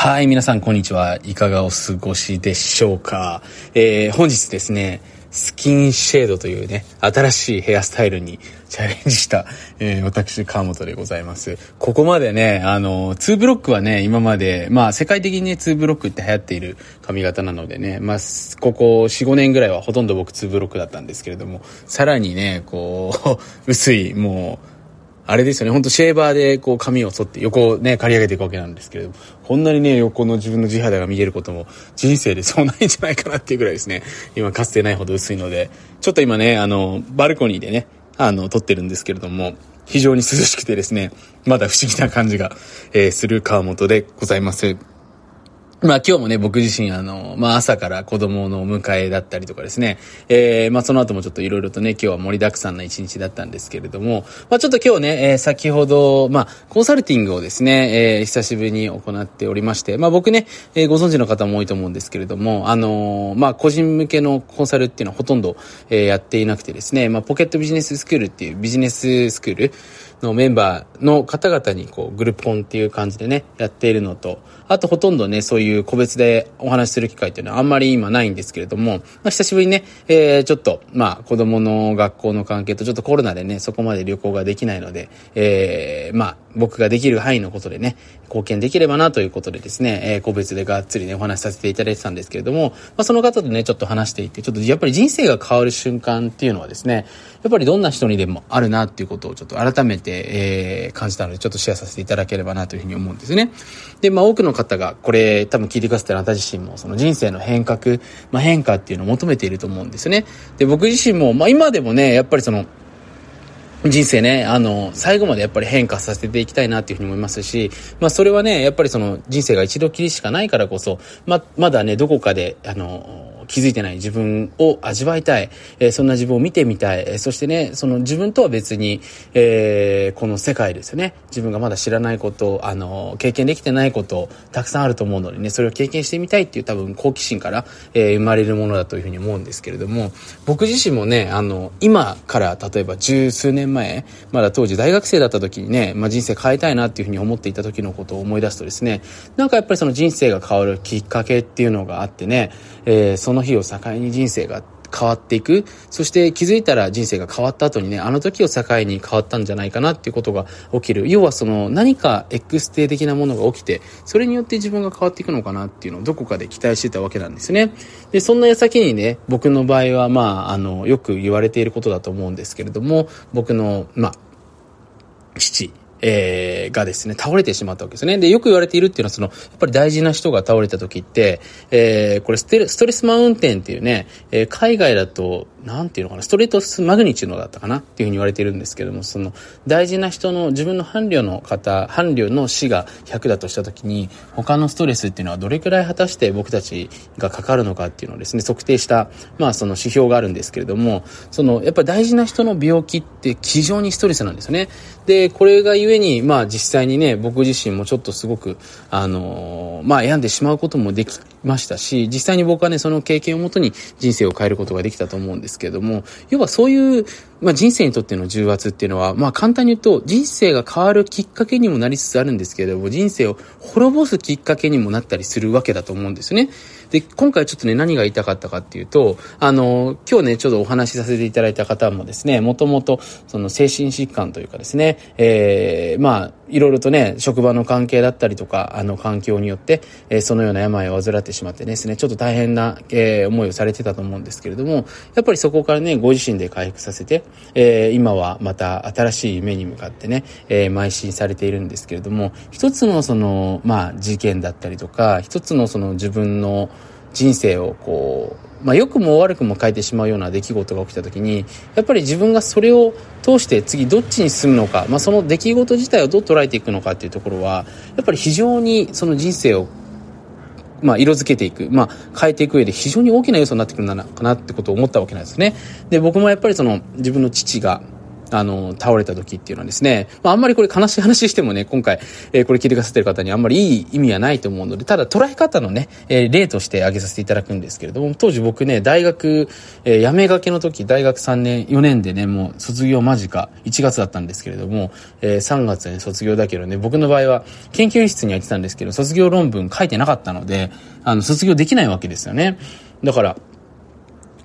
はい、皆さんこんにちは。いかがお過ごしでしょうか。えー、本日ですね、スキンシェードというね、新しいヘアスタイルにチャレンジした、えー、私、川本でございます。ここまでね、あの、2ブロックはね、今まで、まあ、世界的にね、2ブロックって流行っている髪型なのでね、まあ、ここ4、5年ぐらいはほとんど僕2ブロックだったんですけれども、さらにね、こう、薄い、もう、あれですよね、ほんとシェーバーでこう髪を剃って横をね、刈り上げていくわけなんですけれども、こんなにね、横の自分の地肌が見えることも人生でそうないんじゃないかなっていうぐらいですね、今かつてないほど薄いので、ちょっと今ね、あの、バルコニーでね、あの、撮ってるんですけれども、非常に涼しくてですね、まだ不思議な感じが、えー、する川本でございます。まあ今日もね、僕自身あの、まあ朝から子供のお迎えだったりとかですね、えー、まあその後もちょっといろいろとね、今日は盛りだくさんな一日だったんですけれども、まあちょっと今日ね、えー、先ほど、まあコンサルティングをですね、えー、久しぶりに行っておりまして、まあ僕ね、えー、ご存知の方も多いと思うんですけれども、あのー、まあ個人向けのコンサルっていうのはほとんど、えー、やっていなくてですね、まあポケットビジネススクールっていうビジネススクール、のメンバーの方々にこうグループコンっていう感じでね、やっているのと、あとほとんどね、そういう個別でお話しする機会っていうのはあんまり今ないんですけれども、まあ、久しぶりにね、えー、ちょっと、まあ子供の学校の関係とちょっとコロナでね、そこまで旅行ができないので、えー、まあ僕ができる範囲のことでね、貢献できればなということでですね、えー、個別でがっつりね、お話しさせていただいてたんですけれども、まあその方とね、ちょっと話していて、ちょっとやっぱり人生が変わる瞬間っていうのはですね、やっぱりどんな人にでもあるなっていうことをちょっと改めて、えー、感じたので、ちょっとシェアさせていただければなというふうに思うんですね。で、まあ多くの方がこれ多分聞いてくださってるあなた自身もその人生の変革、まあ変化っていうのを求めていると思うんですね。で、僕自身も、まあ今でもね、やっぱりその、人生ね、あの、最後までやっぱり変化させていきたいなっていうふうに思いますし、まあそれはね、やっぱりその人生が一度きりしかないからこそ、ま、まだね、どこかで、あの、気づいてない自分を味わいたい、え、そんな自分を見てみたい、そしてね、その自分とは別に、え、この世界ですよね、自分がまだ知らないこと、あの、経験できてないこと、たくさんあると思うのでね、それを経験してみたいっていう多分好奇心から、え、生まれるものだというふうに思うんですけれども、僕自身もね、あの、今から例えば十数年前、まだ当時大学生だった時にね、まあ、人生変えたいなっていうふうに思っていた時のことを思い出すとですね、なんかやっぱりその人生が変わるきっかけっていうのがあってね、えー、そのの日を境に人生が変わっていく。そして気づいたら人生が変わった後にね、あの時を境に変わったんじゃないかなっていうことが起きる。要はその何か X 定的なものが起きて、それによって自分が変わっていくのかなっていうのをどこかで期待してたわけなんですね。で、そんな矢先にね、僕の場合はまあ、あの、よく言われていることだと思うんですけれども、僕の、まあ、父、えー、がですね、倒れてしまったわけですね。で、よく言われているっていうのは、その、やっぱり大事な人が倒れた時って、えー、これステストレスマウンテンっていうね、えー、海外だと、なんていうのかな、ストレートマグニチュードだったかなっていうふうに言われているんですけども、その、大事な人の、自分の伴侶の方、伴侶の死が100だとした時に、他のストレスっていうのはどれくらい果たして僕たちがかかるのかっていうのをですね、測定した、まあその指標があるんですけれども、その、やっぱり大事な人の病気って非常にストレスなんですよね。で、これがゆえに、まあ実際にね、僕自身もちょっとすごく、あのまあ病んでしまうこともできましたし、実際に僕はね、その経験をもとに人生を変えることができたと思うんですけども、要はそういう、まあ人生にとっての重圧っていうのは、まあ簡単に言うと、人生が変わるきっかけにもなりつつあるんですけれども、人生を滅ぼすきっかけにもなったりするわけだと思うんですね。で、今回ちょっとね、何が言いたかったかっていうと、あの、今日ね、ちょっとお話しさせていただいた方もですね、もともと、その精神疾患というかですね、えー、まあ、いろいろとね、職場の関係だったりとか、あの、環境によって、えー、そのような病を患ってしまってですね、ちょっと大変な、えー、思いをされてたと思うんですけれども、やっぱりそこからね、ご自身で回復させて、えー、今はまた新しい夢に向かってね、えー、邁進されているんですけれども、一つのその、まあ、事件だったりとか、一つのその自分の、人生をこう、まあ、良くも悪くも変えてしまうような出来事が起きた時にやっぱり自分がそれを通して次どっちに進むのか、まあ、その出来事自体をどう捉えていくのかっていうところはやっぱり非常にその人生をまあ、色付けていく、まあ、変えていく上で非常に大きな要素になってくるのかなってことを思ったわけなんですね。で、僕もやっぱりその自分の父が、あの、倒れた時っていうのはですね、まあ、あんまりこれ悲しい話してもね、今回、えー、これ聞いてくださってる方にあんまりいい意味はないと思うので、ただ捉え方のね、えー、例として挙げさせていただくんですけれども、当時僕ね、大学、えー、辞めがけの時、大学3年、4年でね、もう卒業間近、1月だったんですけれども、えー、3月に卒業だけどね、僕の場合は研究室には行ってたんですけど、卒業論文書いてなかったので、あの、卒業できないわけですよね。だから、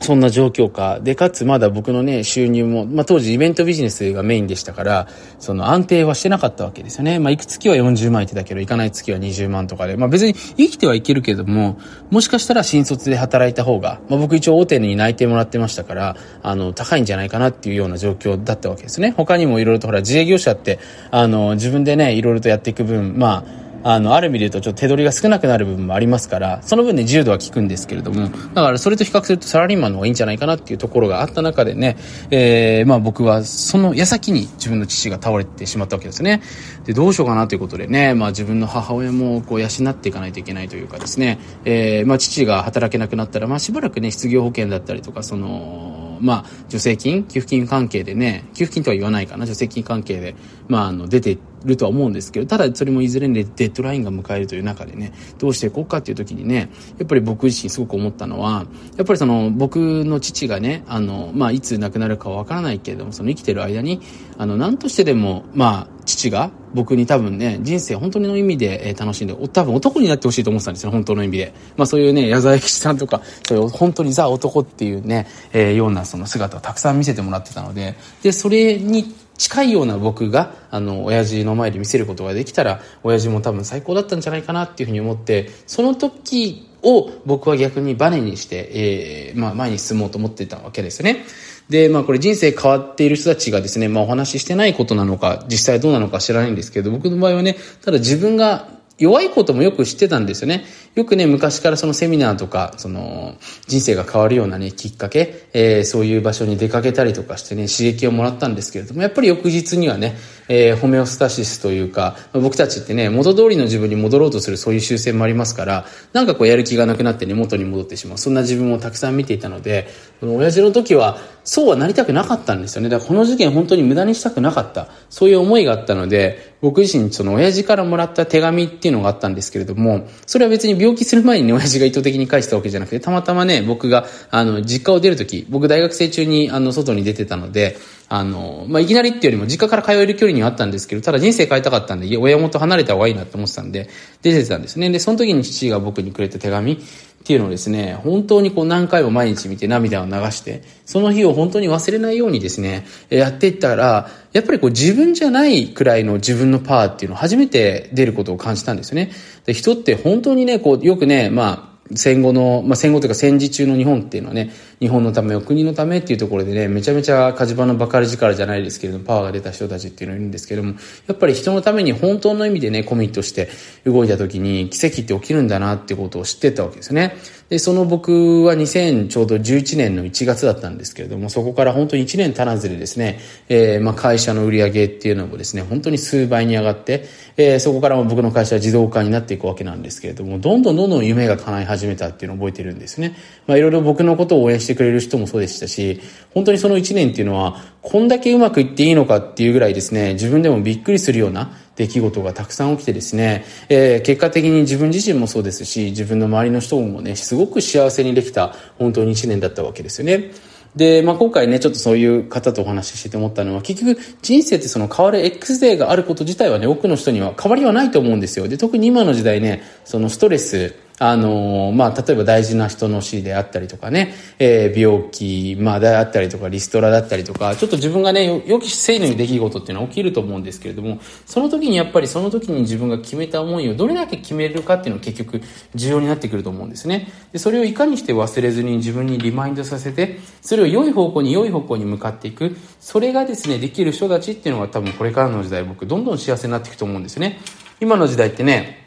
そんな状況下で、かつまだ僕のね、収入も、まあ当時イベントビジネスがメインでしたから、その安定はしてなかったわけですよね。まあ行く月は40万いってたけど、行かない月は20万とかで、まあ別に生きてはいけるけども、もしかしたら新卒で働いた方が、まあ僕一応大手に内定もらってましたから、あの、高いんじゃないかなっていうような状況だったわけですね。他にもいろいろとほら、自営業者って、あの、自分でね、いろいろとやっていく分、まあ、あの、ある意味で言うとちょっと手取りが少なくなる部分もありますから、その分で自由度は効くんですけれども、だからそれと比較するとサラリーマンの方がいいんじゃないかなっていうところがあった中でね、えー、まあ僕はその矢先に自分の父が倒れてしまったわけですね。で、どうしようかなということでね、まあ自分の母親もこう養っていかないといけないというかですね、えー、まあ父が働けなくなったら、まあしばらくね、失業保険だったりとか、その、まあ、助成金、給付金関係でね、給付金とは言わないかな、助成金関係で、まあ、あの、出てるとは思うんですけど、ただそれもいずれね、デッドラインが迎えるという中でね、どうしていこうかっていう時にね、やっぱり僕自身すごく思ったのは、やっぱりその僕の父がね、あの、まあ、いつ亡くなるかはわからないけれども、その生きてる間に、あの、何としてでも、まあ、父が僕に多分ね、人生本当の意味で、え楽しんで、多分男になってほしいと思ってたんですよ、本当の意味で。まあそういうね、矢沢永吉さんとか、そういう本当にザ男っていうね、えー、ようなその姿をたくさん見せてもらってたので、で、それに近いような僕が、あの、親父の前で見せることができたら、親父も多分最高だったんじゃないかなっていうふうに思って、その時を僕は逆にバネにして、えー、まあ前に進もうと思ってたわけですよね。で、まあこれ人生変わっている人たちがですね、まあお話ししてないことなのか、実際どうなのか知らないんですけど、僕の場合はね、ただ自分が弱いこともよく知ってたんですよね。よくね、昔からそのセミナーとか、その、人生が変わるようなね、きっかけ、えー、そういう場所に出かけたりとかしてね、刺激をもらったんですけれども、やっぱり翌日にはね、えー、ホメオスタシスというか、僕たちってね、元通りの自分に戻ろうとするそういう習性もありますから、なんかこうやる気がなくなってね、元に戻ってしまう。そんな自分もたくさん見ていたので、この親父の時は、そうはなりたくなかったんですよね。だからこの事件本当に無駄にしたくなかった。そういう思いがあったので、僕自身その親父からもらった手紙っていうのがあったんですけれども、それは別に病気する前にね、親父が意図的に返したわけじゃなくて、たまたまね、僕が、あの、実家を出ると僕大学生中に、あの、外に出てたので、あの、まあ、いきなりっていうよりも実家から通える距離にはあったんですけど、ただ人生変えたかったんで、親元離れた方がいいなって思ってたんで、出てたんですね。で、その時に父が僕にくれた手紙っていうのをですね、本当にこう何回も毎日見て涙を流して、その日を本当に忘れないようにですね、やっていったら、やっぱりこう自分じゃないくらいの自分のパワーっていうのを初めて出ることを感じたんですよね。で人って本当にね、こう、よくね、まあ、戦後の、まあ、戦後というか戦時中の日本っていうのはね、日本のため、お国のためっていうところでね、めちゃめちゃ火事場のばかり力じゃないですけれども、パワーが出た人たちっていうのがいるんですけども、やっぱり人のために本当の意味でね、コミットして動いた時に奇跡って起きるんだなってことを知ってたわけですね。で、その僕は2000ちょうど11年の1月だったんですけれども、そこから本当に1年足らずでですね、えー、まあ会社の売り上げっていうのもですね、本当に数倍に上がって、えー、そこからも僕の会社は自動化になっていくわけなんですけれども、どんどんどんどん夢が叶い始めたっていうのを覚えてるんですね。まあいろいろ僕のことを応援してくれる人もそうでしたし、本当にその1年っていうのは、こんだけうまくいっていいのかっていうぐらいですね、自分でもびっくりするような出来事がたくさん起きてですね、えー、結果的に自分自身もそうですし、自分の周りの人もね、すごく幸せにできた本当に一年だったわけですよね。で、まあ、今回ね、ちょっとそういう方とお話ししてて思ったのは、結局人生ってその変わる X デーがあること自体はね、多くの人には変わりはないと思うんですよ。で、特に今の時代ね、そのストレス、あのまあ、例えば大事な人の死であったりとかね、えー、病気、まあ、であったりとか、リストラだったりとか、ちょっと自分がね、予期せぬ出来事っていうのは起きると思うんですけれども、その時にやっぱりその時に自分が決めた思いをどれだけ決めるかっていうのが結局重要になってくると思うんですね。で、それをいかにして忘れずに自分にリマインドさせて、それを良い方向に良い方向に向かっていく、それがですね、できる人たちっていうのが多分これからの時代僕どんどん幸せになっていくと思うんですね。今の時代ってね、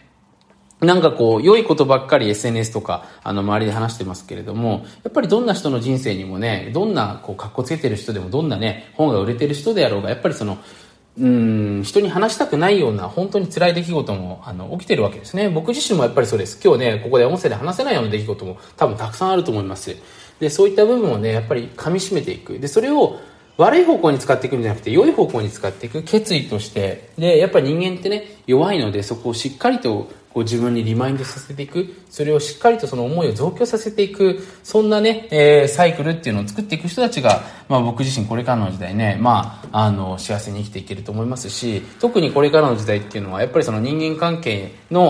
なんかこう、良いことばっかり SNS とか、あの、周りで話してますけれども、やっぱりどんな人の人生にもね、どんな、こう、格好つけてる人でも、どんなね、本が売れてる人であろうが、やっぱりその、うん、人に話したくないような、本当に辛い出来事も、あの、起きてるわけですね。僕自身もやっぱりそうです。今日ね、ここで音声で話せないような出来事も多分たくさんあると思います。で、そういった部分をね、やっぱり噛み締めていく。で、それを、悪い方向に使っていくんじゃなくて良い方向に使っていく決意として。でやっぱり人間ってね弱いのでそこをしっかりとこう自分にリマインドさせていく。それをしっかりとその思いを増強させていく。そんなね、えー、サイクルっていうのを作っていく人たちが、まあ、僕自身これからの時代ね、まあ、あの幸せに生きていけると思いますし特にこれからの時代っていうのはやっぱりその人間関係の